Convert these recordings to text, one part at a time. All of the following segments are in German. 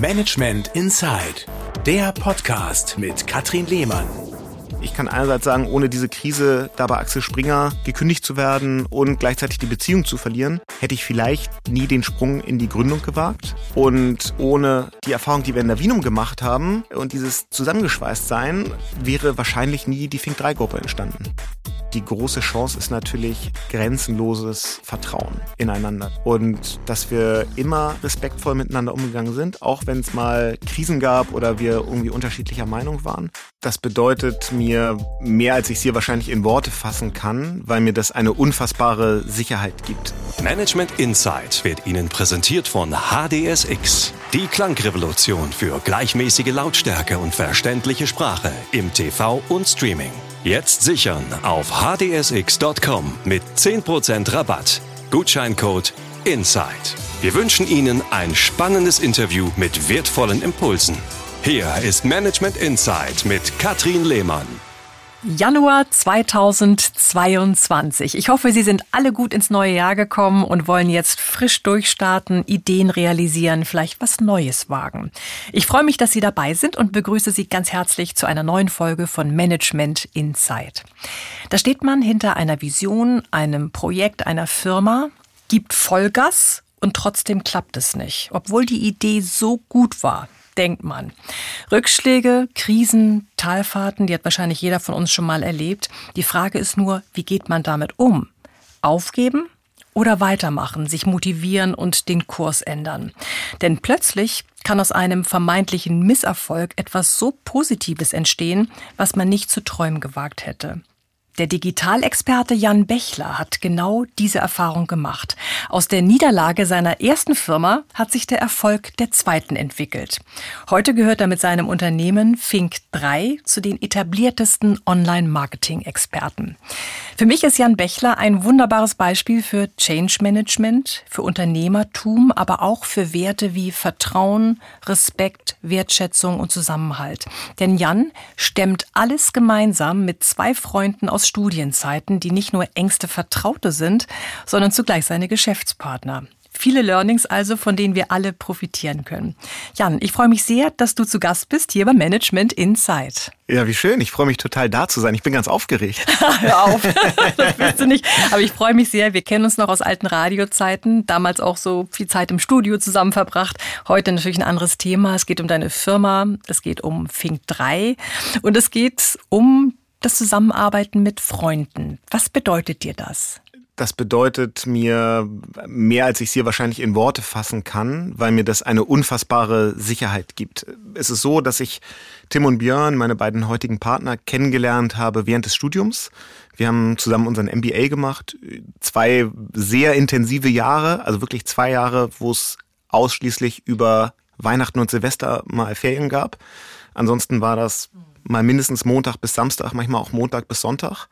Management Inside, der Podcast mit Katrin Lehmann. Ich kann einerseits sagen, ohne diese Krise da bei Axel Springer gekündigt zu werden und gleichzeitig die Beziehung zu verlieren, hätte ich vielleicht nie den Sprung in die Gründung gewagt. Und ohne die Erfahrung, die wir in der Wienum gemacht haben und dieses Zusammengeschweißtsein, wäre wahrscheinlich nie die Fink 3 Gruppe entstanden die große Chance ist natürlich grenzenloses Vertrauen ineinander. Und dass wir immer respektvoll miteinander umgegangen sind, auch wenn es mal Krisen gab oder wir irgendwie unterschiedlicher Meinung waren. Das bedeutet mir mehr, als ich es hier wahrscheinlich in Worte fassen kann, weil mir das eine unfassbare Sicherheit gibt. Management Insight wird Ihnen präsentiert von HDSX. Die Klangrevolution für gleichmäßige Lautstärke und verständliche Sprache im TV und Streaming. Jetzt sichern auf hdsx.com mit 10% Rabatt. Gutscheincode INSIDE. Wir wünschen Ihnen ein spannendes Interview mit wertvollen Impulsen. Hier ist Management Insight mit Katrin Lehmann. Januar 2022. Ich hoffe, Sie sind alle gut ins neue Jahr gekommen und wollen jetzt frisch durchstarten, Ideen realisieren, vielleicht was Neues wagen. Ich freue mich, dass Sie dabei sind und begrüße Sie ganz herzlich zu einer neuen Folge von Management Insight. Da steht man hinter einer Vision, einem Projekt, einer Firma, gibt Vollgas und trotzdem klappt es nicht, obwohl die Idee so gut war denkt man. Rückschläge, Krisen, Talfahrten, die hat wahrscheinlich jeder von uns schon mal erlebt. Die Frage ist nur, wie geht man damit um? Aufgeben oder weitermachen, sich motivieren und den Kurs ändern? Denn plötzlich kann aus einem vermeintlichen Misserfolg etwas so Positives entstehen, was man nicht zu träumen gewagt hätte. Der Digitalexperte Jan Bechler hat genau diese Erfahrung gemacht. Aus der Niederlage seiner ersten Firma hat sich der Erfolg der zweiten entwickelt. Heute gehört er mit seinem Unternehmen Fink 3 zu den etabliertesten Online-Marketing-Experten. Für mich ist Jan Bechler ein wunderbares Beispiel für Change Management, für Unternehmertum, aber auch für Werte wie Vertrauen, Respekt, Wertschätzung und Zusammenhalt. Denn Jan stemmt alles gemeinsam mit zwei Freunden aus Studienzeiten, die nicht nur engste Vertraute sind, sondern zugleich seine Geschäftspartner. Viele Learnings also, von denen wir alle profitieren können. Jan, ich freue mich sehr, dass du zu Gast bist hier beim Management Insight. Ja, wie schön. Ich freue mich total da zu sein. Ich bin ganz aufgeregt. Hör auf. das bist du nicht. Aber ich freue mich sehr. Wir kennen uns noch aus alten Radiozeiten. Damals auch so viel Zeit im Studio zusammen verbracht. Heute natürlich ein anderes Thema. Es geht um deine Firma. Es geht um Fink 3. Und es geht um das Zusammenarbeiten mit Freunden. Was bedeutet dir das? Das bedeutet mir mehr, als ich es hier wahrscheinlich in Worte fassen kann, weil mir das eine unfassbare Sicherheit gibt. Es ist so, dass ich Tim und Björn, meine beiden heutigen Partner, kennengelernt habe während des Studiums. Wir haben zusammen unseren MBA gemacht. Zwei sehr intensive Jahre, also wirklich zwei Jahre, wo es ausschließlich über Weihnachten und Silvester mal Ferien gab. Ansonsten war das mal mindestens Montag bis Samstag, manchmal auch Montag bis Sonntag.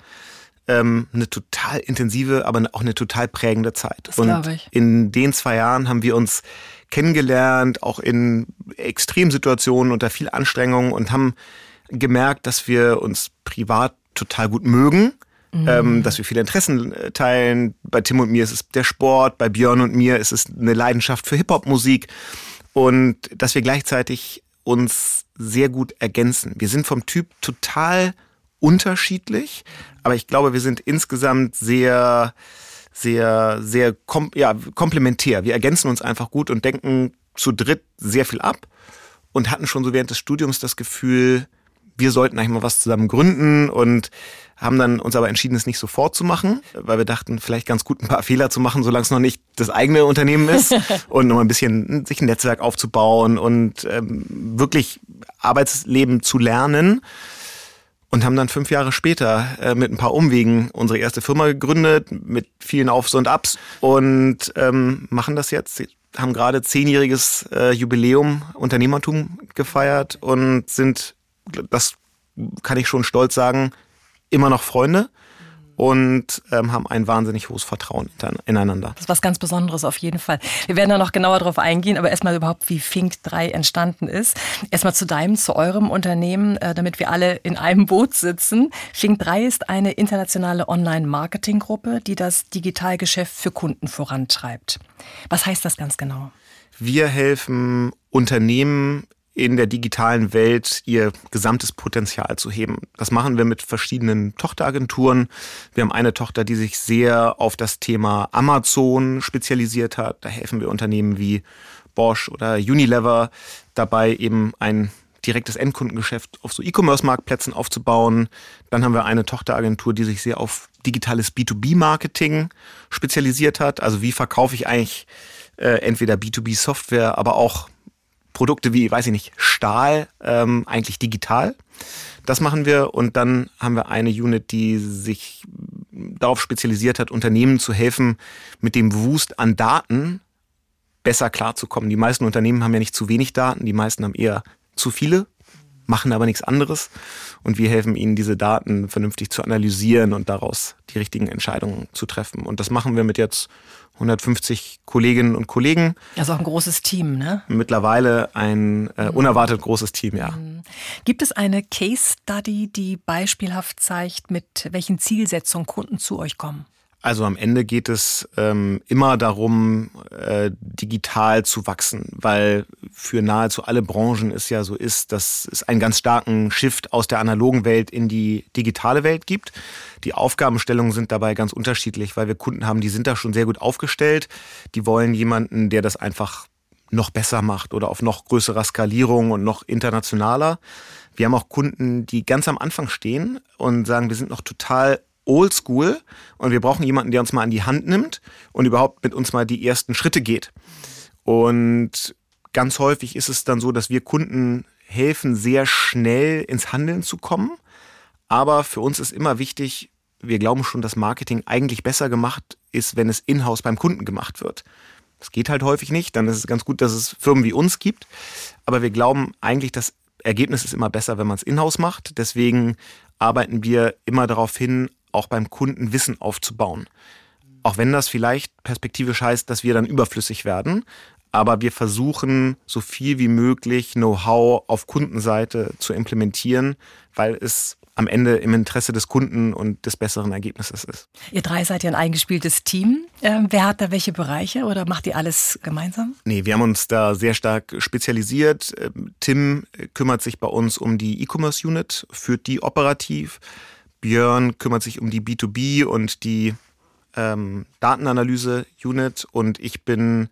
Ähm, eine total intensive, aber auch eine total prägende Zeit. Das und ich. in den zwei Jahren haben wir uns kennengelernt, auch in Extremsituationen unter viel Anstrengung und haben gemerkt, dass wir uns privat total gut mögen. Mhm. Ähm, dass wir viele Interessen äh, teilen. Bei Tim und mir ist es der Sport, bei Björn und mir ist es eine Leidenschaft für Hip-Hop-Musik und dass wir gleichzeitig uns sehr gut ergänzen. Wir sind vom Typ total unterschiedlich, aber ich glaube, wir sind insgesamt sehr, sehr, sehr kom ja, komplementär. Wir ergänzen uns einfach gut und denken zu dritt sehr viel ab und hatten schon so während des Studiums das Gefühl, wir sollten eigentlich mal was zusammen gründen und haben dann uns aber entschieden, es nicht sofort zu machen, weil wir dachten, vielleicht ganz gut ein paar Fehler zu machen, solange es noch nicht das eigene Unternehmen ist und noch ein bisschen sich ein Netzwerk aufzubauen und ähm, wirklich Arbeitsleben zu lernen. Und haben dann fünf Jahre später äh, mit ein paar Umwegen unsere erste Firma gegründet, mit vielen Aufs und Abs und ähm, machen das jetzt haben gerade zehnjähriges äh, Jubiläum Unternehmertum gefeiert und sind, das kann ich schon stolz sagen, immer noch Freunde und ähm, haben ein wahnsinnig hohes Vertrauen ineinander. Das ist was ganz Besonderes auf jeden Fall. Wir werden da noch genauer drauf eingehen, aber erstmal überhaupt, wie Fink 3 entstanden ist. Erstmal zu deinem, zu eurem Unternehmen, äh, damit wir alle in einem Boot sitzen. Fink 3 ist eine internationale Online-Marketing-Gruppe, die das Digitalgeschäft für Kunden vorantreibt. Was heißt das ganz genau? Wir helfen Unternehmen in der digitalen Welt ihr gesamtes Potenzial zu heben. Das machen wir mit verschiedenen Tochteragenturen. Wir haben eine Tochter, die sich sehr auf das Thema Amazon spezialisiert hat. Da helfen wir Unternehmen wie Bosch oder Unilever dabei, eben ein direktes Endkundengeschäft auf so E-Commerce-Marktplätzen aufzubauen. Dann haben wir eine Tochteragentur, die sich sehr auf digitales B2B-Marketing spezialisiert hat. Also wie verkaufe ich eigentlich äh, entweder B2B-Software, aber auch Produkte wie, weiß ich nicht, Stahl, ähm, eigentlich digital. Das machen wir und dann haben wir eine Unit, die sich darauf spezialisiert hat, Unternehmen zu helfen, mit dem Wust an Daten besser klarzukommen. Die meisten Unternehmen haben ja nicht zu wenig Daten, die meisten haben eher zu viele, machen aber nichts anderes und wir helfen ihnen, diese Daten vernünftig zu analysieren und daraus die richtigen Entscheidungen zu treffen. Und das machen wir mit jetzt 150 Kolleginnen und Kollegen. Also auch ein großes Team, ne? Mittlerweile ein äh, mhm. unerwartet großes Team, ja. Mhm. Gibt es eine Case Study, die beispielhaft zeigt, mit welchen Zielsetzungen Kunden zu euch kommen? Also am Ende geht es ähm, immer darum, äh, digital zu wachsen, weil für nahezu alle Branchen es ja so ist, dass es einen ganz starken Shift aus der analogen Welt in die digitale Welt gibt. Die Aufgabenstellungen sind dabei ganz unterschiedlich, weil wir Kunden haben, die sind da schon sehr gut aufgestellt. Die wollen jemanden, der das einfach noch besser macht oder auf noch größerer Skalierung und noch internationaler. Wir haben auch Kunden, die ganz am Anfang stehen und sagen, wir sind noch total oldschool und wir brauchen jemanden, der uns mal an die Hand nimmt und überhaupt mit uns mal die ersten Schritte geht. Und ganz häufig ist es dann so, dass wir Kunden helfen, sehr schnell ins Handeln zu kommen. Aber für uns ist immer wichtig, wir glauben schon, dass Marketing eigentlich besser gemacht ist, wenn es in-house beim Kunden gemacht wird. Das geht halt häufig nicht. Dann ist es ganz gut, dass es Firmen wie uns gibt. Aber wir glauben eigentlich, das Ergebnis ist immer besser, wenn man es in-house macht. Deswegen arbeiten wir immer darauf hin, auch beim Kunden Wissen aufzubauen. Auch wenn das vielleicht perspektivisch heißt, dass wir dann überflüssig werden. Aber wir versuchen, so viel wie möglich Know-how auf Kundenseite zu implementieren, weil es am Ende im Interesse des Kunden und des besseren Ergebnisses ist. Ihr drei seid ja ein eingespieltes Team. Ähm, wer hat da welche Bereiche oder macht ihr alles gemeinsam? Nee, wir haben uns da sehr stark spezialisiert. Ähm, Tim kümmert sich bei uns um die E-Commerce Unit, führt die operativ. Björn kümmert sich um die B2B und die ähm, Datenanalyse-Unit und ich bin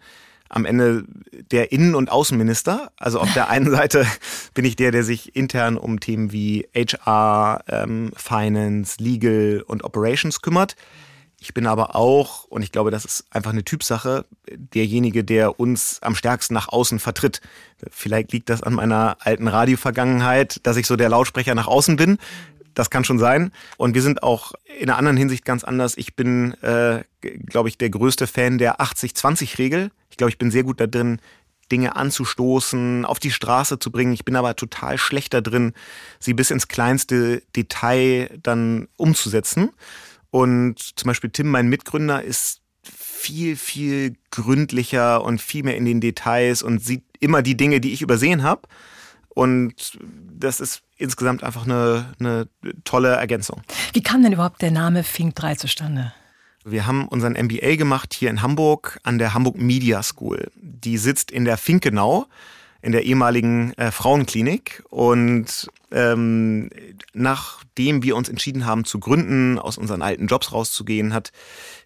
am Ende der Innen- und Außenminister. Also auf der einen Seite bin ich der, der sich intern um Themen wie HR, ähm, Finance, Legal und Operations kümmert. Ich bin aber auch, und ich glaube, das ist einfach eine Typsache, derjenige, der uns am stärksten nach außen vertritt. Vielleicht liegt das an meiner alten Radiovergangenheit, dass ich so der Lautsprecher nach außen bin. Das kann schon sein. Und wir sind auch in einer anderen Hinsicht ganz anders. Ich bin, äh, glaube ich, der größte Fan der 80-20-Regel. Ich glaube, ich bin sehr gut da drin, Dinge anzustoßen, auf die Straße zu bringen. Ich bin aber total schlecht da drin, sie bis ins kleinste Detail dann umzusetzen. Und zum Beispiel Tim, mein Mitgründer, ist viel, viel gründlicher und viel mehr in den Details und sieht immer die Dinge, die ich übersehen habe. Und das ist insgesamt einfach eine, eine tolle Ergänzung. Wie kam denn überhaupt der Name Fink 3 zustande? Wir haben unseren MBA gemacht hier in Hamburg an der Hamburg Media School. Die sitzt in der Finkenau, in der ehemaligen äh, Frauenklinik. Und ähm, nachdem wir uns entschieden haben zu gründen, aus unseren alten Jobs rauszugehen, hat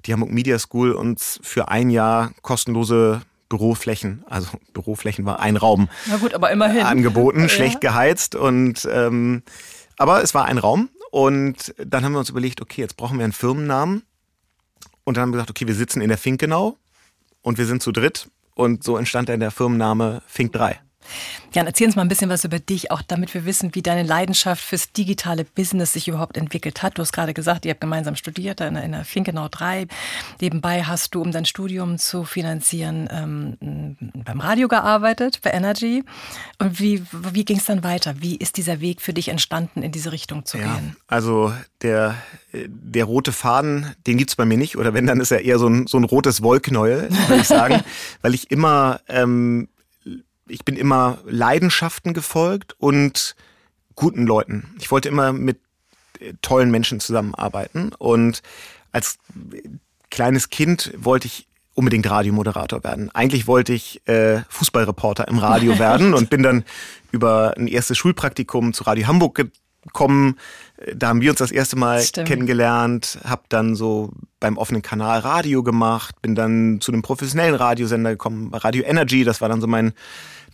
die Hamburg Media School uns für ein Jahr kostenlose Büroflächen, also Büroflächen war ein Raum. Na gut, aber immerhin. Angeboten, schlecht ja. geheizt und ähm, aber es war ein Raum und dann haben wir uns überlegt, okay, jetzt brauchen wir einen Firmennamen und dann haben wir gesagt, okay, wir sitzen in der Finkenau und wir sind zu dritt und so entstand dann der Firmenname Fink 3. Jan, erzähl uns mal ein bisschen was über dich, auch damit wir wissen, wie deine Leidenschaft fürs digitale Business sich überhaupt entwickelt hat. Du hast gerade gesagt, ihr habt gemeinsam studiert in der, in der Finkenau 3. Nebenbei hast du, um dein Studium zu finanzieren, ähm, beim Radio gearbeitet, bei Energy. Und wie, wie ging es dann weiter? Wie ist dieser Weg für dich entstanden, in diese Richtung zu ja, gehen? Also der, der rote Faden, den gibt es bei mir nicht. Oder wenn, dann ist er eher so ein, so ein rotes Wollknäuel, würde ich sagen. weil ich immer ähm, ich bin immer Leidenschaften gefolgt und guten Leuten. Ich wollte immer mit äh, tollen Menschen zusammenarbeiten und als kleines Kind wollte ich unbedingt Radiomoderator werden. Eigentlich wollte ich äh, Fußballreporter im Radio werden und bin dann über ein erstes Schulpraktikum zu Radio Hamburg gekommen. Da haben wir uns das erste Mal Stimmt. kennengelernt, habe dann so beim offenen Kanal Radio gemacht, bin dann zu einem professionellen Radiosender gekommen, Radio Energy, das war dann so mein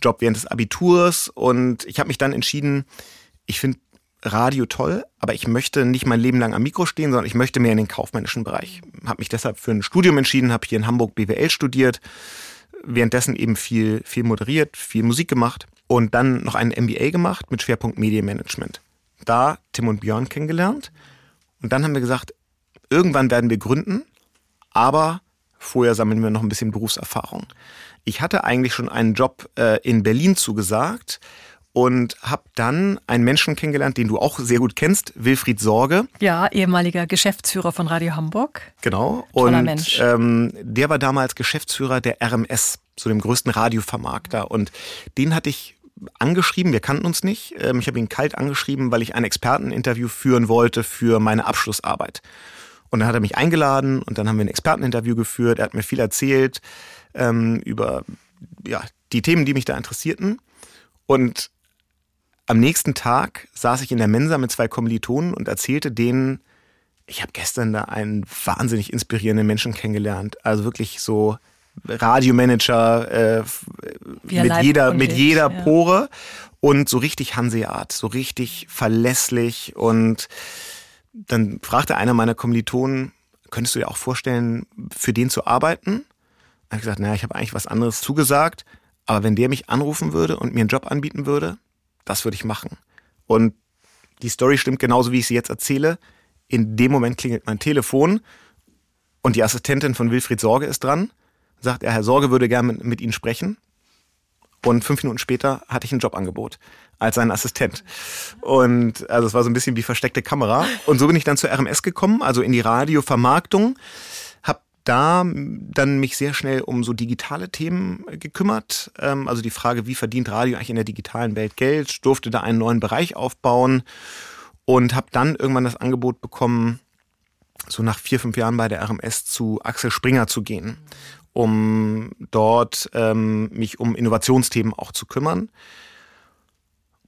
Job während des Abiturs und ich habe mich dann entschieden, ich finde Radio toll, aber ich möchte nicht mein Leben lang am Mikro stehen, sondern ich möchte mehr in den kaufmännischen Bereich. Habe mich deshalb für ein Studium entschieden, habe hier in Hamburg BWL studiert, währenddessen eben viel, viel moderiert, viel Musik gemacht und dann noch einen MBA gemacht mit Schwerpunkt Medienmanagement. Da Tim und Björn kennengelernt und dann haben wir gesagt, irgendwann werden wir gründen, aber vorher sammeln wir noch ein bisschen Berufserfahrung. Ich hatte eigentlich schon einen Job äh, in Berlin zugesagt und habe dann einen Menschen kennengelernt, den du auch sehr gut kennst, Wilfried Sorge. Ja, ehemaliger Geschäftsführer von Radio Hamburg. Genau. Toller und Mensch. Ähm, der war damals Geschäftsführer der RMS, so dem größten Radiovermarkter. Und den hatte ich angeschrieben, wir kannten uns nicht. Ähm, ich habe ihn kalt angeschrieben, weil ich ein Experteninterview führen wollte für meine Abschlussarbeit. Und dann hat er mich eingeladen und dann haben wir ein Experteninterview geführt. Er hat mir viel erzählt ähm, über ja, die Themen, die mich da interessierten. Und am nächsten Tag saß ich in der Mensa mit zwei Kommilitonen und erzählte denen, ich habe gestern da einen wahnsinnig inspirierenden Menschen kennengelernt. Also wirklich so Radiomanager äh, mit jeder, mit jeder ja. Pore und so richtig Hanseat, so richtig verlässlich. Und dann fragte einer meiner Kommilitonen, könntest du dir auch vorstellen, für den zu arbeiten? Da habe ich gesagt, naja, ich habe eigentlich was anderes zugesagt, aber wenn der mich anrufen würde und mir einen Job anbieten würde, das würde ich machen. Und die Story stimmt genauso, wie ich sie jetzt erzähle. In dem Moment klingelt mein Telefon und die Assistentin von Wilfried Sorge ist dran, sagt, er, Herr Sorge würde gerne mit, mit Ihnen sprechen. Und fünf Minuten später hatte ich ein Jobangebot als sein Assistent. Und also es war so ein bisschen wie versteckte Kamera. Und so bin ich dann zur RMS gekommen, also in die Radiovermarktung da dann mich sehr schnell um so digitale Themen gekümmert. Ähm, also die Frage, wie verdient Radio eigentlich in der digitalen Welt Geld? Durfte da einen neuen Bereich aufbauen und habe dann irgendwann das Angebot bekommen, so nach vier, fünf Jahren bei der RMS zu Axel Springer zu gehen, um dort ähm, mich um Innovationsthemen auch zu kümmern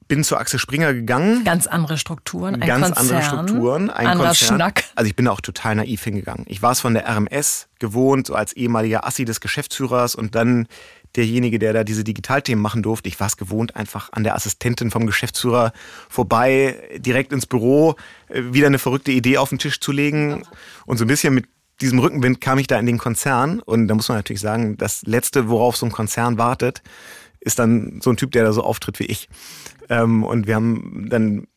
bin zu Axel Springer gegangen. Ganz andere Strukturen, ein Ganz Konzern, andere Strukturen, ein anderer Konzern. Schnack. Also ich bin da auch total naiv hingegangen. Ich war es von der RMS gewohnt, so als ehemaliger Assi des Geschäftsführers und dann derjenige, der da diese Digitalthemen machen durfte. Ich war es gewohnt, einfach an der Assistentin vom Geschäftsführer vorbei, direkt ins Büro, äh, wieder eine verrückte Idee auf den Tisch zu legen. Und so ein bisschen mit diesem Rückenwind kam ich da in den Konzern. Und da muss man natürlich sagen, das Letzte, worauf so ein Konzern wartet, ist dann so ein Typ, der da so auftritt wie ich. Ähm, und wir haben dann.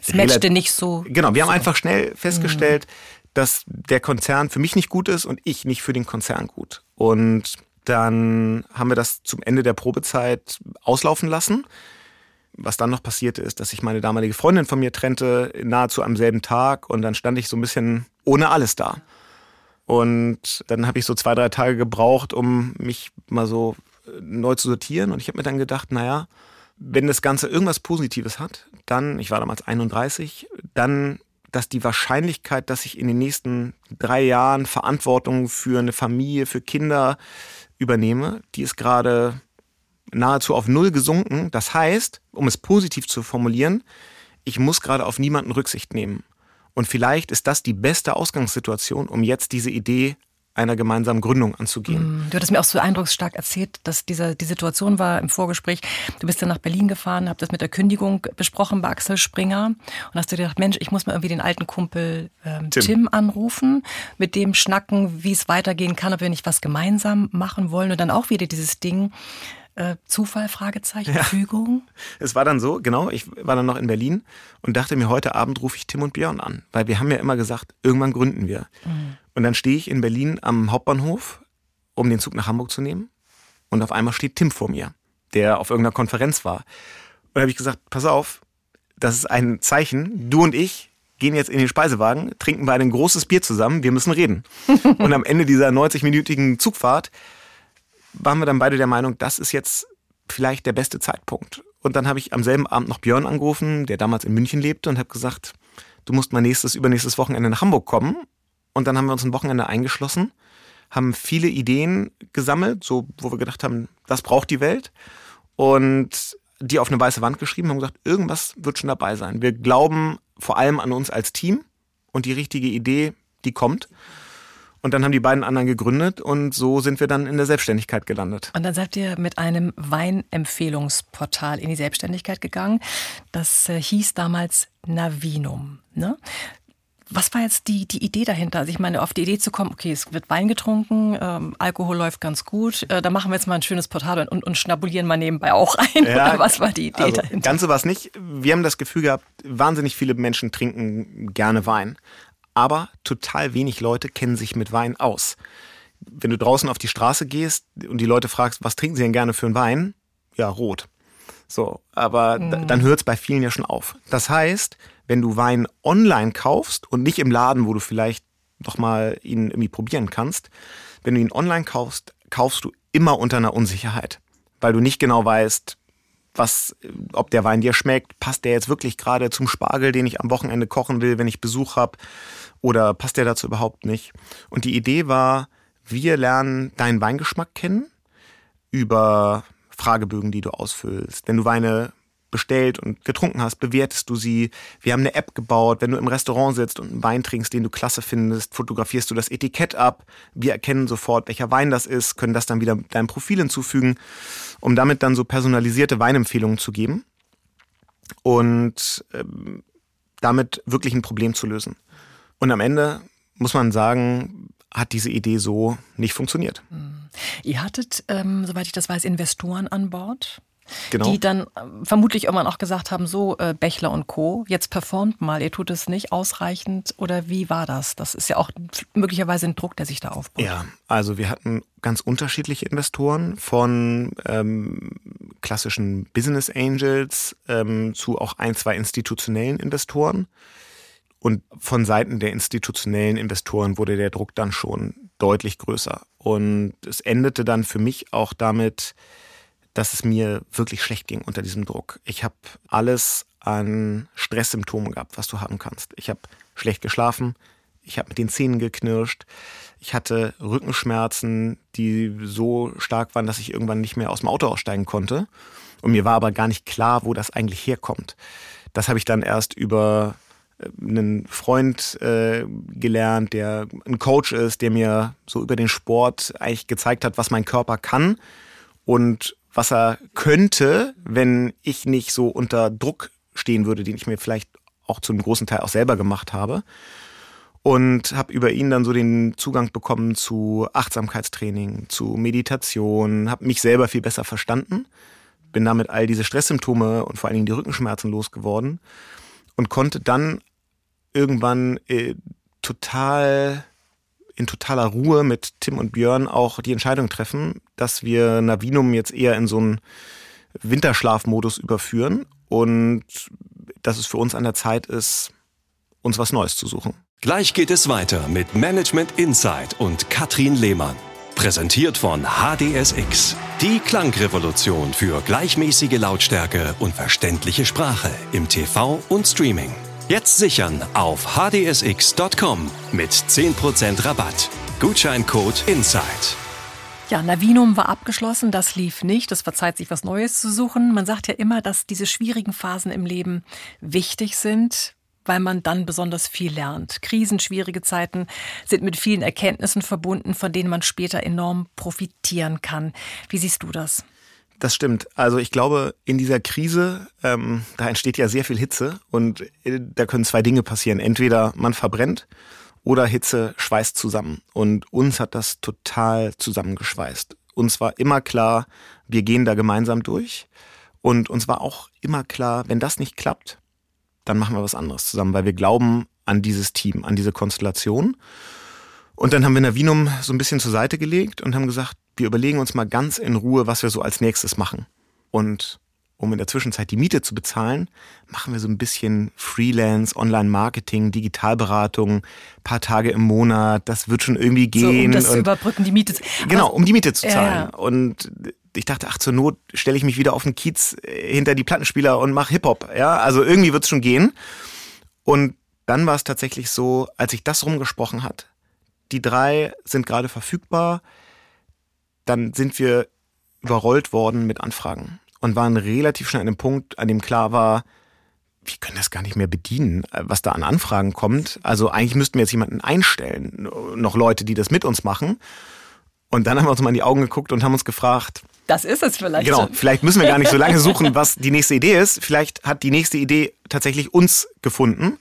Es matchte nicht so. Genau, wir haben einfach schnell festgestellt, mhm. dass der Konzern für mich nicht gut ist und ich nicht für den Konzern gut. Und dann haben wir das zum Ende der Probezeit auslaufen lassen. Was dann noch passierte, ist, dass sich meine damalige Freundin von mir trennte, nahezu am selben Tag. Und dann stand ich so ein bisschen ohne alles da. Und dann habe ich so zwei, drei Tage gebraucht, um mich mal so neu zu sortieren. Und ich habe mir dann gedacht, naja, wenn das Ganze irgendwas Positives hat, dann, ich war damals 31, dann, dass die Wahrscheinlichkeit, dass ich in den nächsten drei Jahren Verantwortung für eine Familie, für Kinder übernehme, die ist gerade nahezu auf Null gesunken. Das heißt, um es positiv zu formulieren, ich muss gerade auf niemanden Rücksicht nehmen. Und vielleicht ist das die beste Ausgangssituation, um jetzt diese Idee einer gemeinsamen Gründung anzugehen. Mm, du hattest mir auch so eindrucksstark erzählt, dass dieser, die Situation war im Vorgespräch. Du bist dann nach Berlin gefahren, habt das mit der Kündigung besprochen bei Axel Springer und hast dir gedacht, Mensch, ich muss mal irgendwie den alten Kumpel ähm, Tim. Tim anrufen, mit dem schnacken, wie es weitergehen kann, ob wir nicht was gemeinsam machen wollen und dann auch wieder dieses Ding, äh, Zufall, Fragezeichen, ja. Fügung? Es war dann so, genau, ich war dann noch in Berlin und dachte mir, heute Abend rufe ich Tim und Björn an, weil wir haben ja immer gesagt, irgendwann gründen wir. Mhm. Und dann stehe ich in Berlin am Hauptbahnhof, um den Zug nach Hamburg zu nehmen und auf einmal steht Tim vor mir, der auf irgendeiner Konferenz war. Und da habe ich gesagt, pass auf, das ist ein Zeichen, du und ich gehen jetzt in den Speisewagen, trinken beide ein großes Bier zusammen, wir müssen reden. und am Ende dieser 90-minütigen Zugfahrt waren wir dann beide der Meinung, das ist jetzt vielleicht der beste Zeitpunkt. Und dann habe ich am selben Abend noch Björn angerufen, der damals in München lebte, und habe gesagt, du musst mal nächstes, übernächstes Wochenende nach Hamburg kommen. Und dann haben wir uns ein Wochenende eingeschlossen, haben viele Ideen gesammelt, so wo wir gedacht haben, das braucht die Welt und die auf eine weiße Wand geschrieben haben gesagt, irgendwas wird schon dabei sein. Wir glauben vor allem an uns als Team und die richtige Idee, die kommt. Und dann haben die beiden anderen gegründet und so sind wir dann in der Selbstständigkeit gelandet. Und dann seid ihr mit einem Weinempfehlungsportal in die Selbstständigkeit gegangen. Das äh, hieß damals Navinum. Ne? Was war jetzt die, die Idee dahinter? Also ich meine, auf die Idee zu kommen, okay, es wird Wein getrunken, ähm, Alkohol läuft ganz gut, äh, da machen wir jetzt mal ein schönes Portal und, und schnabulieren mal nebenbei auch ein. Ja, Oder was war die Idee also dahinter? Ganz so was nicht. Wir haben das Gefühl gehabt, wahnsinnig viele Menschen trinken gerne Wein. Aber total wenig Leute kennen sich mit Wein aus. Wenn du draußen auf die Straße gehst und die Leute fragst, was trinken sie denn gerne für einen Wein? Ja, rot. So, aber mhm. dann hört es bei vielen ja schon auf. Das heißt, wenn du Wein online kaufst und nicht im Laden, wo du vielleicht noch mal ihn irgendwie probieren kannst, wenn du ihn online kaufst, kaufst du immer unter einer Unsicherheit, weil du nicht genau weißt, was, ob der Wein dir schmeckt, passt der jetzt wirklich gerade zum Spargel, den ich am Wochenende kochen will, wenn ich Besuch habe, oder passt der dazu überhaupt nicht? Und die Idee war, wir lernen deinen Weingeschmack kennen über Fragebögen, die du ausfüllst. Wenn du Weine bestellt und getrunken hast, bewertest du sie. Wir haben eine App gebaut. Wenn du im Restaurant sitzt und einen Wein trinkst, den du klasse findest, fotografierst du das Etikett ab. Wir erkennen sofort, welcher Wein das ist, können das dann wieder deinem Profil hinzufügen, um damit dann so personalisierte Weinempfehlungen zu geben und ähm, damit wirklich ein Problem zu lösen. Und am Ende muss man sagen, hat diese Idee so nicht funktioniert. Hm. Ihr hattet, ähm, soweit ich das weiß, Investoren an Bord. Genau. Die dann äh, vermutlich irgendwann auch gesagt haben, so äh, Bächler und Co., jetzt performt mal, ihr tut es nicht ausreichend oder wie war das? Das ist ja auch möglicherweise ein Druck, der sich da aufbaut. Ja, also wir hatten ganz unterschiedliche Investoren von ähm, klassischen Business Angels ähm, zu auch ein, zwei institutionellen Investoren. Und von Seiten der institutionellen Investoren wurde der Druck dann schon deutlich größer. Und es endete dann für mich auch damit, dass es mir wirklich schlecht ging unter diesem Druck. Ich habe alles an Stresssymptomen gehabt, was du haben kannst. Ich habe schlecht geschlafen, ich habe mit den Zähnen geknirscht, ich hatte Rückenschmerzen, die so stark waren, dass ich irgendwann nicht mehr aus dem Auto aussteigen konnte. Und mir war aber gar nicht klar, wo das eigentlich herkommt. Das habe ich dann erst über einen Freund äh, gelernt, der ein Coach ist, der mir so über den Sport eigentlich gezeigt hat, was mein Körper kann und was er könnte, wenn ich nicht so unter Druck stehen würde, den ich mir vielleicht auch zu einem großen Teil auch selber gemacht habe. Und habe über ihn dann so den Zugang bekommen zu Achtsamkeitstraining, zu Meditation, habe mich selber viel besser verstanden, bin damit all diese Stresssymptome und vor allen Dingen die Rückenschmerzen losgeworden und konnte dann irgendwann äh, total in totaler Ruhe mit Tim und Björn auch die Entscheidung treffen, dass wir Navinum jetzt eher in so einen Winterschlafmodus überführen und dass es für uns an der Zeit ist, uns was Neues zu suchen. Gleich geht es weiter mit Management Insight und Katrin Lehmann. Präsentiert von HDSX. Die Klangrevolution für gleichmäßige Lautstärke und verständliche Sprache im TV und Streaming. Jetzt sichern auf hdsx.com mit 10% Rabatt. Gutscheincode INSIDE. Ja, Navinum war abgeschlossen, das lief nicht. Es war Zeit, sich was Neues zu suchen. Man sagt ja immer, dass diese schwierigen Phasen im Leben wichtig sind, weil man dann besonders viel lernt. Krisen, schwierige Zeiten sind mit vielen Erkenntnissen verbunden, von denen man später enorm profitieren kann. Wie siehst du das? Das stimmt. Also ich glaube, in dieser Krise, ähm, da entsteht ja sehr viel Hitze und äh, da können zwei Dinge passieren. Entweder man verbrennt oder Hitze schweißt zusammen. Und uns hat das total zusammengeschweißt. Uns war immer klar, wir gehen da gemeinsam durch. Und uns war auch immer klar, wenn das nicht klappt, dann machen wir was anderes zusammen, weil wir glauben an dieses Team, an diese Konstellation. Und dann haben wir Navinum so ein bisschen zur Seite gelegt und haben gesagt, wir überlegen uns mal ganz in Ruhe, was wir so als nächstes machen. Und um in der Zwischenzeit die Miete zu bezahlen, machen wir so ein bisschen Freelance, Online-Marketing, Digitalberatung, paar Tage im Monat. Das wird schon irgendwie gehen. So, um das zu überbrücken, die Miete. Genau, um die Miete zu zahlen. Ja. Und ich dachte, ach zur Not stelle ich mich wieder auf den Kiez äh, hinter die Plattenspieler und mache Hip-Hop. Ja, also irgendwie wird es schon gehen. Und dann war es tatsächlich so, als sich das rumgesprochen hat, die drei sind gerade verfügbar, dann sind wir überrollt worden mit Anfragen und waren relativ schnell an dem Punkt, an dem klar war, wir können das gar nicht mehr bedienen, was da an Anfragen kommt. Also eigentlich müssten wir jetzt jemanden einstellen, noch Leute, die das mit uns machen. Und dann haben wir uns mal in die Augen geguckt und haben uns gefragt, das ist es vielleicht. Genau, vielleicht müssen wir gar nicht so lange suchen, was die nächste Idee ist. Vielleicht hat die nächste Idee tatsächlich uns gefunden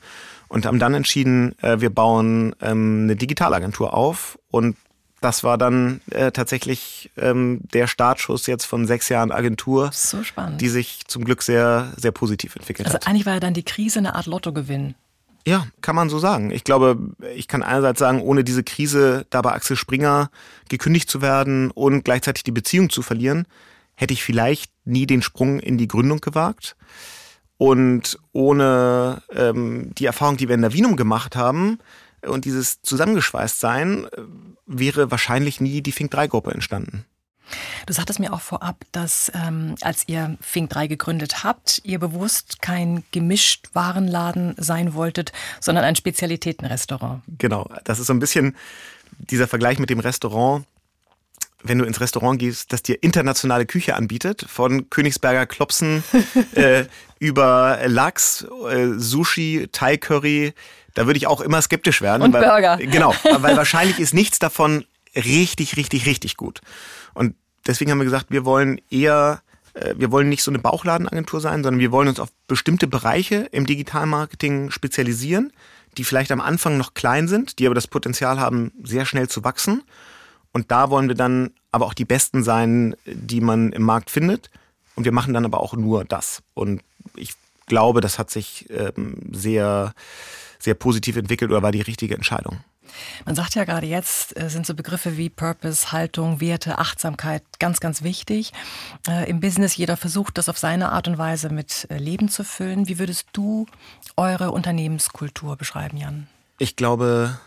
und haben dann entschieden, äh, wir bauen ähm, eine Digitalagentur auf und das war dann äh, tatsächlich ähm, der Startschuss jetzt von sechs Jahren Agentur. So spannend. Die sich zum Glück sehr, sehr positiv entwickelt also hat. Also eigentlich war ja dann die Krise eine Art Lottogewinn. Ja, kann man so sagen. Ich glaube, ich kann einerseits sagen, ohne diese Krise da bei Axel Springer gekündigt zu werden und gleichzeitig die Beziehung zu verlieren, hätte ich vielleicht nie den Sprung in die Gründung gewagt. Und ohne ähm, die Erfahrung, die wir in der Wienum gemacht haben, und dieses Zusammengeschweißtsein äh, wäre wahrscheinlich nie die Fink 3 Gruppe entstanden. Du sagtest mir auch vorab, dass ähm, als ihr Fink 3 gegründet habt, ihr bewusst kein gemischt Warenladen sein wolltet, sondern ein Spezialitätenrestaurant. Genau, das ist so ein bisschen dieser Vergleich mit dem Restaurant. Wenn du ins Restaurant gehst, das dir internationale Küche anbietet, von Königsberger Klopsen äh, über Lachs, äh, Sushi, Thai Curry, da würde ich auch immer skeptisch werden. Und weil, Burger. Genau, weil wahrscheinlich ist nichts davon richtig, richtig, richtig gut. Und deswegen haben wir gesagt, wir wollen eher, äh, wir wollen nicht so eine Bauchladenagentur sein, sondern wir wollen uns auf bestimmte Bereiche im Digitalmarketing spezialisieren, die vielleicht am Anfang noch klein sind, die aber das Potenzial haben, sehr schnell zu wachsen. Und da wollen wir dann aber auch die Besten sein, die man im Markt findet. Und wir machen dann aber auch nur das. Und glaube, das hat sich ähm, sehr sehr positiv entwickelt oder war die richtige Entscheidung? Man sagt ja gerade jetzt, äh, sind so Begriffe wie Purpose, Haltung, Werte, Achtsamkeit ganz, ganz wichtig. Äh, Im Business jeder versucht, das auf seine Art und Weise mit äh, Leben zu füllen. Wie würdest du eure Unternehmenskultur beschreiben, Jan? Ich glaube,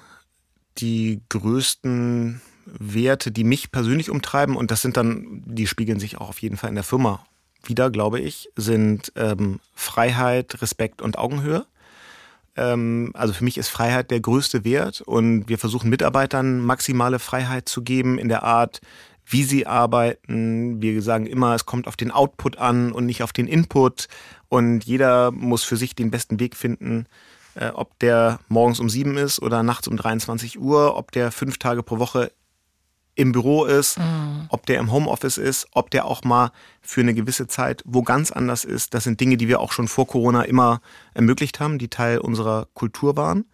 die größten Werte, die mich persönlich umtreiben, und das sind dann, die spiegeln sich auch auf jeden Fall in der Firma wieder, glaube ich, sind ähm, Freiheit, Respekt und Augenhöhe. Ähm, also für mich ist Freiheit der größte Wert und wir versuchen Mitarbeitern maximale Freiheit zu geben in der Art, wie sie arbeiten. Wir sagen immer, es kommt auf den Output an und nicht auf den Input. Und jeder muss für sich den besten Weg finden, äh, ob der morgens um sieben ist oder nachts um 23 Uhr, ob der fünf Tage pro Woche im Büro ist, mhm. ob der im Homeoffice ist, ob der auch mal für eine gewisse Zeit wo ganz anders ist. Das sind Dinge, die wir auch schon vor Corona immer ermöglicht haben, die Teil unserer Kultur waren.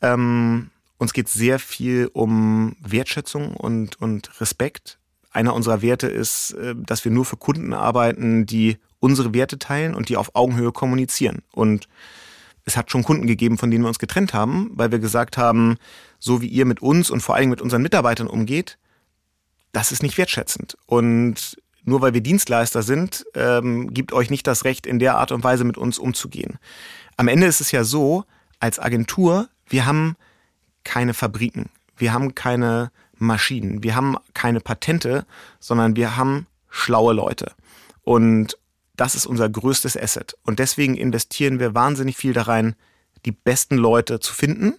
Ähm, uns geht sehr viel um Wertschätzung und, und Respekt. Einer unserer Werte ist, äh, dass wir nur für Kunden arbeiten, die unsere Werte teilen und die auf Augenhöhe kommunizieren. Und es hat schon Kunden gegeben, von denen wir uns getrennt haben, weil wir gesagt haben, so wie ihr mit uns und vor allem mit unseren Mitarbeitern umgeht, das ist nicht wertschätzend. Und nur weil wir Dienstleister sind, ähm, gibt euch nicht das Recht, in der Art und Weise mit uns umzugehen. Am Ende ist es ja so, als Agentur, wir haben keine Fabriken, wir haben keine Maschinen, wir haben keine Patente, sondern wir haben schlaue Leute. Und das ist unser größtes Asset. Und deswegen investieren wir wahnsinnig viel da rein, die besten Leute zu finden.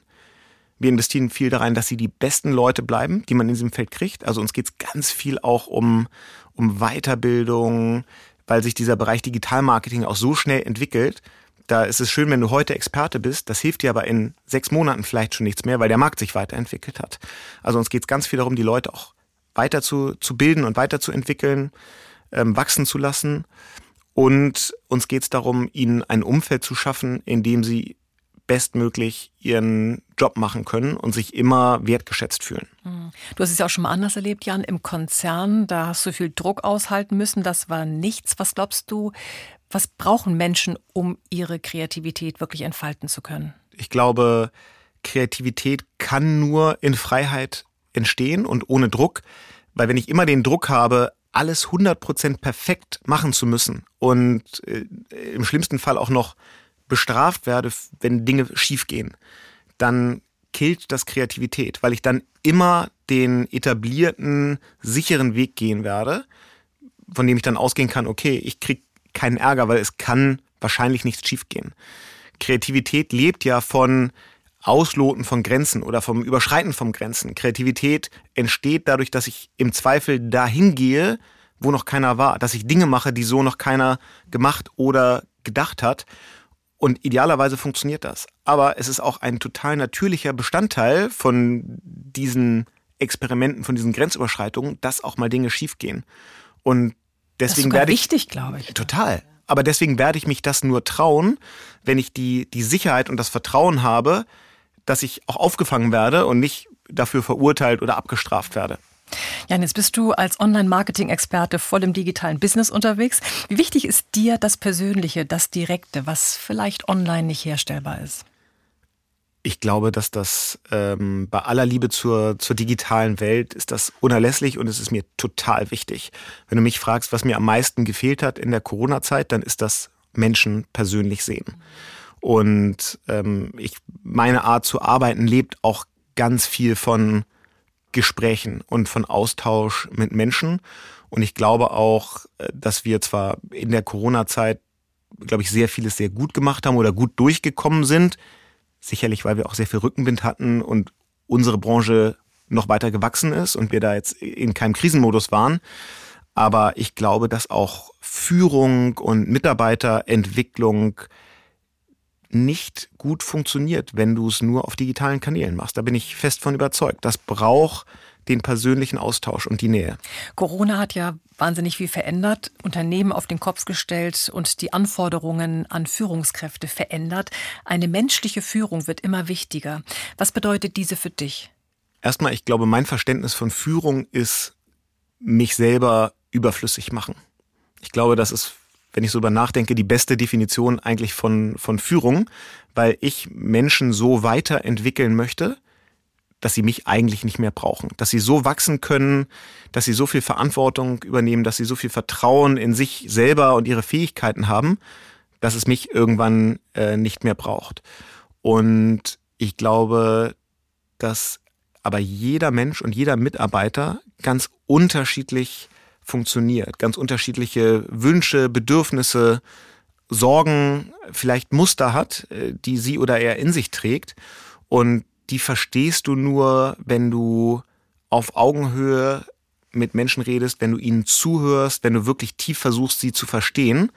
Wir investieren viel da rein, dass sie die besten Leute bleiben, die man in diesem Feld kriegt. Also uns geht es ganz viel auch um, um Weiterbildung, weil sich dieser Bereich Digitalmarketing auch so schnell entwickelt. Da ist es schön, wenn du heute Experte bist. Das hilft dir aber in sechs Monaten vielleicht schon nichts mehr, weil der Markt sich weiterentwickelt hat. Also uns geht es ganz viel darum, die Leute auch weiter zu, zu bilden und weiterzuentwickeln, ähm, wachsen zu lassen. Und uns geht es darum, ihnen ein Umfeld zu schaffen, in dem sie bestmöglich ihren Job machen können und sich immer wertgeschätzt fühlen. Hm. Du hast es ja auch schon mal anders erlebt, Jan, im Konzern. Da hast du viel Druck aushalten müssen. Das war nichts. Was glaubst du, was brauchen Menschen, um ihre Kreativität wirklich entfalten zu können? Ich glaube, Kreativität kann nur in Freiheit entstehen und ohne Druck. Weil wenn ich immer den Druck habe, alles 100% perfekt machen zu müssen und äh, im schlimmsten Fall auch noch bestraft werde, wenn Dinge schiefgehen, dann killt das Kreativität, weil ich dann immer den etablierten, sicheren Weg gehen werde, von dem ich dann ausgehen kann, okay, ich krieg keinen Ärger, weil es kann wahrscheinlich nichts schiefgehen. Kreativität lebt ja von Ausloten von Grenzen oder vom Überschreiten von Grenzen. Kreativität entsteht dadurch, dass ich im Zweifel dahin gehe, wo noch keiner war, dass ich Dinge mache, die so noch keiner gemacht oder gedacht hat. Und idealerweise funktioniert das. Aber es ist auch ein total natürlicher Bestandteil von diesen Experimenten, von diesen Grenzüberschreitungen, dass auch mal Dinge schiefgehen. Und deswegen werde ich wichtig, glaube ich. Total. Aber deswegen werde ich mich das nur trauen, wenn ich die, die Sicherheit und das Vertrauen habe, dass ich auch aufgefangen werde und nicht dafür verurteilt oder abgestraft werde. Jan, jetzt bist du als Online-Marketing-Experte voll im digitalen Business unterwegs. Wie wichtig ist dir das Persönliche, das Direkte, was vielleicht online nicht herstellbar ist? Ich glaube, dass das ähm, bei aller Liebe zur, zur digitalen Welt ist das unerlässlich und es ist mir total wichtig. Wenn du mich fragst, was mir am meisten gefehlt hat in der Corona-Zeit, dann ist das Menschen persönlich sehen. Und ähm, ich, meine Art zu arbeiten lebt auch ganz viel von Gesprächen und von Austausch mit Menschen. Und ich glaube auch, äh, dass wir zwar in der Corona-Zeit, glaube ich, sehr vieles sehr gut gemacht haben oder gut durchgekommen sind. Sicherlich, weil wir auch sehr viel Rückenwind hatten und unsere Branche noch weiter gewachsen ist und wir da jetzt in keinem Krisenmodus waren. Aber ich glaube, dass auch Führung und Mitarbeiterentwicklung nicht gut funktioniert, wenn du es nur auf digitalen Kanälen machst. Da bin ich fest von überzeugt. Das braucht den persönlichen Austausch und die Nähe. Corona hat ja wahnsinnig viel verändert, Unternehmen auf den Kopf gestellt und die Anforderungen an Führungskräfte verändert. Eine menschliche Führung wird immer wichtiger. Was bedeutet diese für dich? Erstmal, ich glaube, mein Verständnis von Führung ist, mich selber überflüssig machen. Ich glaube, das ist wenn ich so über nachdenke, die beste Definition eigentlich von, von Führung, weil ich Menschen so weiterentwickeln möchte, dass sie mich eigentlich nicht mehr brauchen, dass sie so wachsen können, dass sie so viel Verantwortung übernehmen, dass sie so viel Vertrauen in sich selber und ihre Fähigkeiten haben, dass es mich irgendwann äh, nicht mehr braucht. Und ich glaube, dass aber jeder Mensch und jeder Mitarbeiter ganz unterschiedlich funktioniert. Ganz unterschiedliche Wünsche, Bedürfnisse, Sorgen, vielleicht Muster hat, äh, die sie oder er in sich trägt. Und die verstehst du nur, wenn du auf Augenhöhe mit Menschen redest, wenn du ihnen zuhörst, wenn du wirklich tief versuchst, sie zu verstehen,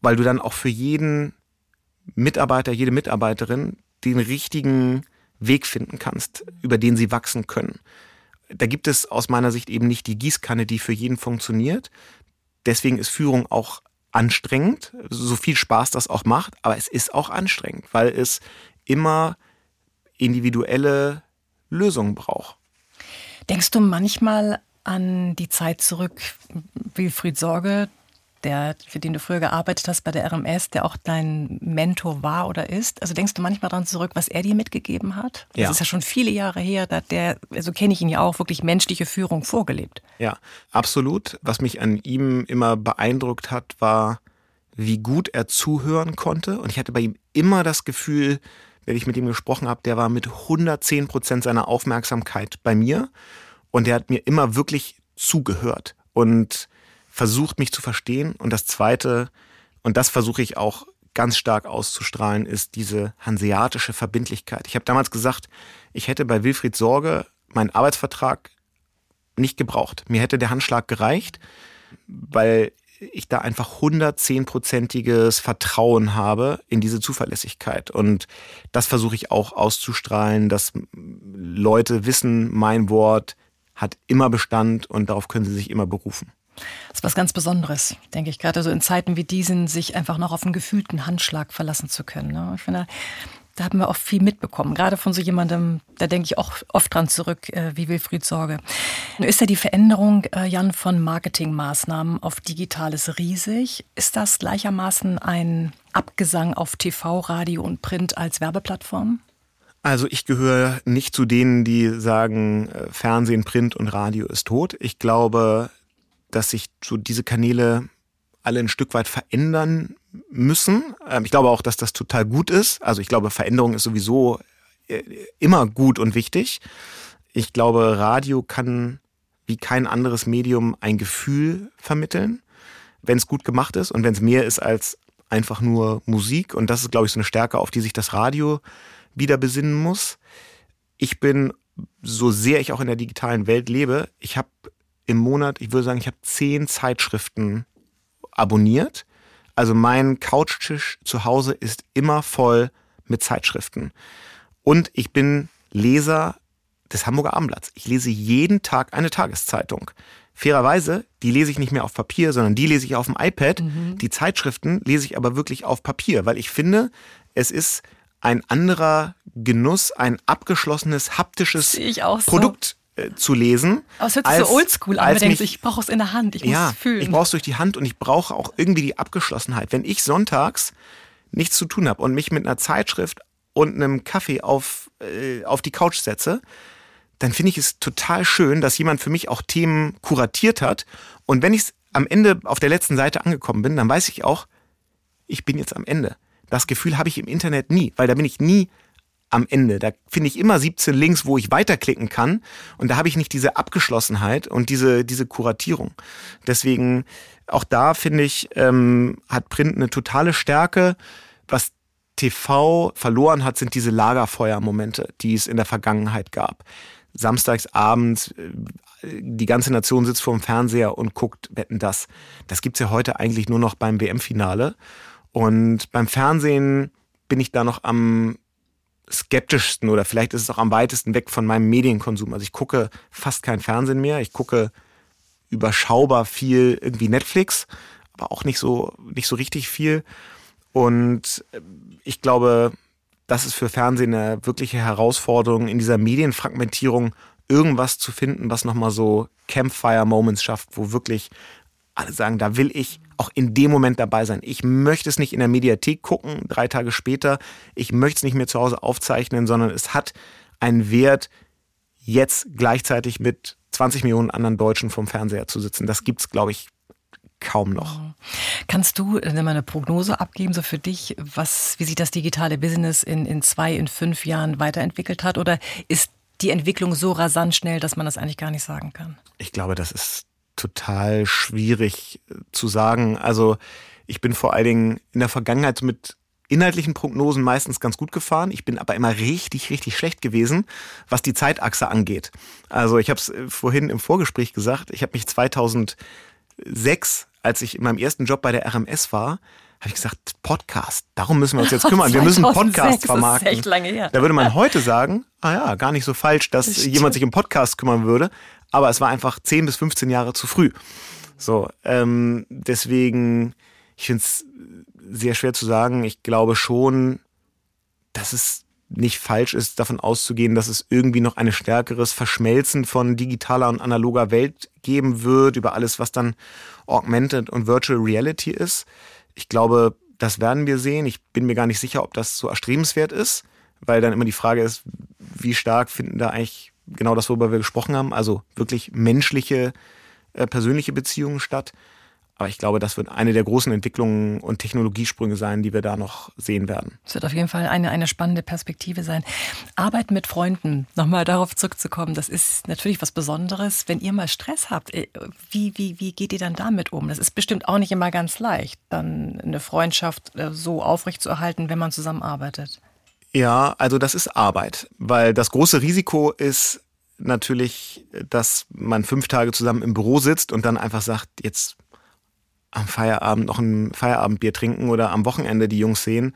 weil du dann auch für jeden Mitarbeiter, jede Mitarbeiterin den richtigen Weg finden kannst, über den sie wachsen können da gibt es aus meiner Sicht eben nicht die Gießkanne, die für jeden funktioniert. Deswegen ist Führung auch anstrengend, so viel Spaß das auch macht, aber es ist auch anstrengend, weil es immer individuelle Lösungen braucht. Denkst du manchmal an die Zeit zurück, Wilfried Sorge, der, für den du früher gearbeitet hast bei der RMS, der auch dein Mentor war oder ist. Also denkst du manchmal daran zurück, was er dir mitgegeben hat? Ja. Das ist ja schon viele Jahre her, da der, also kenne ich ihn ja auch, wirklich menschliche Führung vorgelebt. Ja, absolut. Was mich an ihm immer beeindruckt hat, war, wie gut er zuhören konnte. Und ich hatte bei ihm immer das Gefühl, wenn ich mit ihm gesprochen habe, der war mit 110 Prozent seiner Aufmerksamkeit bei mir. Und er hat mir immer wirklich zugehört. Und versucht mich zu verstehen. Und das Zweite, und das versuche ich auch ganz stark auszustrahlen, ist diese hanseatische Verbindlichkeit. Ich habe damals gesagt, ich hätte bei Wilfried Sorge meinen Arbeitsvertrag nicht gebraucht. Mir hätte der Handschlag gereicht, weil ich da einfach 110-prozentiges Vertrauen habe in diese Zuverlässigkeit. Und das versuche ich auch auszustrahlen, dass Leute wissen, mein Wort hat immer Bestand und darauf können sie sich immer berufen. Das ist was ganz Besonderes, denke ich, gerade so in Zeiten wie diesen, sich einfach noch auf einen gefühlten Handschlag verlassen zu können. Ne? Ich finde, da haben wir auch viel mitbekommen, gerade von so jemandem, da denke ich auch oft dran zurück, äh, wie Wilfried Sorge. Nun ist ja die Veränderung, äh, Jan, von Marketingmaßnahmen auf Digitales riesig. Ist das gleichermaßen ein Abgesang auf TV, Radio und Print als Werbeplattform? Also ich gehöre nicht zu denen, die sagen, äh, Fernsehen, Print und Radio ist tot. Ich glaube, dass sich so diese Kanäle alle ein Stück weit verändern müssen. Ähm, ich glaube auch, dass das total gut ist. Also ich glaube, Veränderung ist sowieso äh, immer gut und wichtig. Ich glaube, Radio kann wie kein anderes Medium ein Gefühl vermitteln, wenn es gut gemacht ist und wenn es mehr ist als einfach nur Musik. Und das ist, glaube ich, so eine Stärke, auf die sich das Radio wieder besinnen muss. Ich bin, so sehr ich auch in der digitalen Welt lebe, ich habe im Monat, ich würde sagen, ich habe zehn Zeitschriften abonniert. Also mein Couchtisch zu Hause ist immer voll mit Zeitschriften. Und ich bin Leser des Hamburger Abendblatts. Ich lese jeden Tag eine Tageszeitung. Fairerweise, die lese ich nicht mehr auf Papier, sondern die lese ich auf dem iPad. Mhm. Die Zeitschriften lese ich aber wirklich auf Papier, weil ich finde, es ist ein anderer Genuss, ein abgeschlossenes haptisches Produkt zu lesen. Aber es hört sich als, so oldschool an, man denkt, ich brauche es in der Hand, ich muss ja, es fühlen. Ich brauche es durch die Hand und ich brauche auch irgendwie die Abgeschlossenheit. Wenn ich sonntags nichts zu tun habe und mich mit einer Zeitschrift und einem Kaffee auf, äh, auf die Couch setze, dann finde ich es total schön, dass jemand für mich auch Themen kuratiert hat. Und wenn ich am Ende auf der letzten Seite angekommen bin, dann weiß ich auch, ich bin jetzt am Ende. Das Gefühl habe ich im Internet nie, weil da bin ich nie am Ende. Da finde ich immer 17 Links, wo ich weiterklicken kann. Und da habe ich nicht diese Abgeschlossenheit und diese, diese Kuratierung. Deswegen, auch da finde ich, ähm, hat Print eine totale Stärke. Was TV verloren hat, sind diese Lagerfeuermomente, die es in der Vergangenheit gab. Samstags abends, äh, die ganze Nation sitzt vor dem Fernseher und guckt Wetten das. Das gibt's ja heute eigentlich nur noch beim WM-Finale. Und beim Fernsehen bin ich da noch am skeptischsten oder vielleicht ist es auch am weitesten weg von meinem Medienkonsum. Also ich gucke fast kein Fernsehen mehr. Ich gucke überschaubar viel irgendwie Netflix, aber auch nicht so, nicht so richtig viel. Und äh, ich glaube, das ist für Fernsehen eine wirkliche Herausforderung, in dieser Medienfragmentierung irgendwas zu finden, was nochmal so Campfire-Moments schafft, wo wirklich alle sagen, da will ich auch in dem Moment dabei sein. Ich möchte es nicht in der Mediathek gucken, drei Tage später. Ich möchte es nicht mehr zu Hause aufzeichnen, sondern es hat einen Wert, jetzt gleichzeitig mit 20 Millionen anderen Deutschen vom Fernseher zu sitzen. Das gibt es, glaube ich, kaum noch. Kannst du äh, mal eine Prognose abgeben, so für dich, was, wie sich das digitale Business in, in zwei, in fünf Jahren weiterentwickelt hat? Oder ist die Entwicklung so rasant schnell, dass man das eigentlich gar nicht sagen kann? Ich glaube, das ist total schwierig äh, zu sagen. Also ich bin vor allen Dingen in der Vergangenheit mit inhaltlichen Prognosen meistens ganz gut gefahren. Ich bin aber immer richtig, richtig schlecht gewesen, was die Zeitachse angeht. Also ich habe es äh, vorhin im Vorgespräch gesagt, ich habe mich 2006, als ich in meinem ersten Job bei der RMS war, habe ich gesagt, Podcast, darum müssen wir uns jetzt kümmern. Wir müssen Podcast vermarkten. Das ist echt lange her. Da würde man heute sagen, ah ja, gar nicht so falsch, dass das jemand sich um Podcast kümmern würde aber es war einfach 10 bis 15 Jahre zu früh. So, ähm, deswegen, ich finde es sehr schwer zu sagen. Ich glaube schon, dass es nicht falsch ist, davon auszugehen, dass es irgendwie noch ein stärkeres Verschmelzen von digitaler und analoger Welt geben wird, über alles, was dann Augmented und Virtual Reality ist. Ich glaube, das werden wir sehen. Ich bin mir gar nicht sicher, ob das so erstrebenswert ist, weil dann immer die Frage ist, wie stark finden da eigentlich genau das, worüber wir gesprochen haben, also wirklich menschliche, äh, persönliche Beziehungen statt. Aber ich glaube, das wird eine der großen Entwicklungen und Technologiesprünge sein, die wir da noch sehen werden. Es wird auf jeden Fall eine, eine spannende Perspektive sein. Arbeit mit Freunden, nochmal darauf zurückzukommen, das ist natürlich was Besonderes. Wenn ihr mal Stress habt, äh, wie, wie, wie geht ihr dann damit um? Das ist bestimmt auch nicht immer ganz leicht, dann eine Freundschaft äh, so aufrechtzuerhalten, wenn man zusammenarbeitet. Ja, also das ist Arbeit, weil das große Risiko ist natürlich, dass man fünf Tage zusammen im Büro sitzt und dann einfach sagt, jetzt am Feierabend noch ein Feierabendbier trinken oder am Wochenende die Jungs sehen.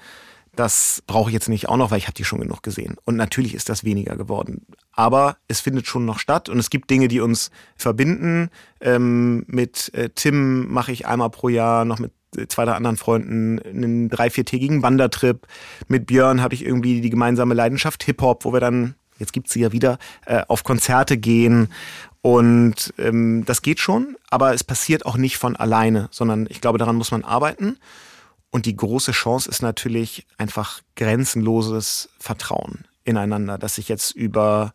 Das brauche ich jetzt nicht auch noch, weil ich habe die schon genug gesehen. Und natürlich ist das weniger geworden. Aber es findet schon noch statt und es gibt Dinge, die uns verbinden. Ähm, mit äh, Tim mache ich einmal pro Jahr noch mit zwei oder anderen Freunden einen drei, viertägigen Wandertrip. Mit Björn habe ich irgendwie die gemeinsame Leidenschaft Hip-Hop, wo wir dann, jetzt gibt's sie ja wieder, äh, auf Konzerte gehen. Und ähm, das geht schon, aber es passiert auch nicht von alleine, sondern ich glaube, daran muss man arbeiten. Und die große Chance ist natürlich einfach grenzenloses Vertrauen ineinander, dass sich jetzt über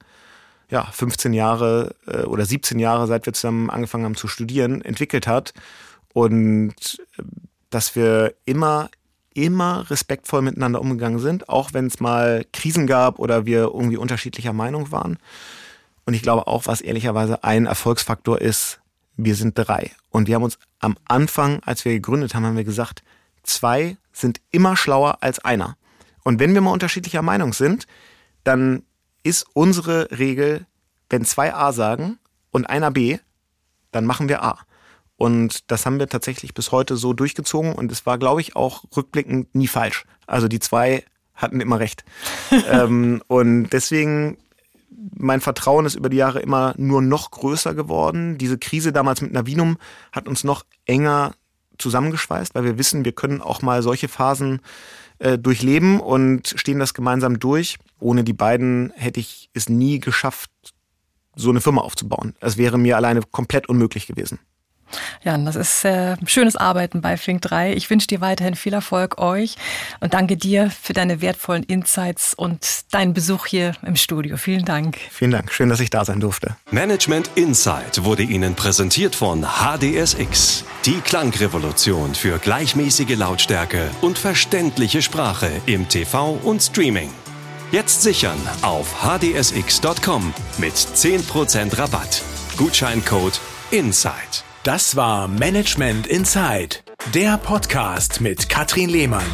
ja, 15 Jahre äh, oder 17 Jahre, seit wir zusammen angefangen haben zu studieren, entwickelt hat und äh, dass wir immer, immer respektvoll miteinander umgegangen sind, auch wenn es mal Krisen gab oder wir irgendwie unterschiedlicher Meinung waren. Und ich glaube auch, was ehrlicherweise ein Erfolgsfaktor ist, wir sind drei. Und wir haben uns am Anfang, als wir gegründet haben, haben wir gesagt, zwei sind immer schlauer als einer. Und wenn wir mal unterschiedlicher Meinung sind, dann ist unsere Regel, wenn zwei A sagen und einer B, dann machen wir A. Und das haben wir tatsächlich bis heute so durchgezogen und es war, glaube ich, auch rückblickend nie falsch. Also die zwei hatten immer recht. ähm, und deswegen, mein Vertrauen ist über die Jahre immer nur noch größer geworden. Diese Krise damals mit Navinum hat uns noch enger zusammengeschweißt, weil wir wissen, wir können auch mal solche Phasen äh, durchleben und stehen das gemeinsam durch. Ohne die beiden hätte ich es nie geschafft, so eine Firma aufzubauen. Es wäre mir alleine komplett unmöglich gewesen. Ja, das ist äh, schönes Arbeiten bei Flink 3. Ich wünsche dir weiterhin viel Erfolg euch und danke dir für deine wertvollen Insights und deinen Besuch hier im Studio. Vielen Dank. Vielen Dank. Schön, dass ich da sein durfte. Management Insight wurde Ihnen präsentiert von HDSX. Die Klangrevolution für gleichmäßige Lautstärke und verständliche Sprache im TV und Streaming. Jetzt sichern auf hdsx.com mit 10% Rabatt. Gutscheincode INSIDE. Das war Management Inside, der Podcast mit Katrin Lehmann.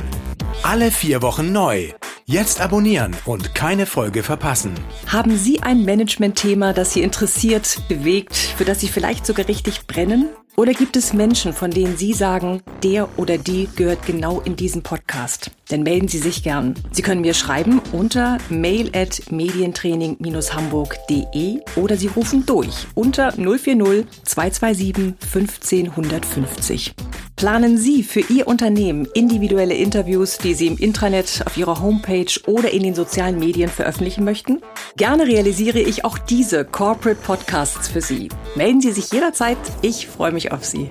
Alle vier Wochen neu. Jetzt abonnieren und keine Folge verpassen. Haben Sie ein Management-Thema, das Sie interessiert, bewegt, für das Sie vielleicht sogar richtig brennen? Oder gibt es Menschen, von denen Sie sagen, der oder die gehört genau in diesen Podcast? Dann melden Sie sich gern. Sie können mir schreiben unter mail at medientraining-hamburg.de oder Sie rufen durch unter 040 227 15 150. Planen Sie für Ihr Unternehmen individuelle Interviews, die Sie im Intranet, auf Ihrer Homepage oder in den sozialen Medien veröffentlichen möchten? Gerne realisiere ich auch diese Corporate Podcasts für Sie. Melden Sie sich jederzeit. Ich freue mich auf Sie.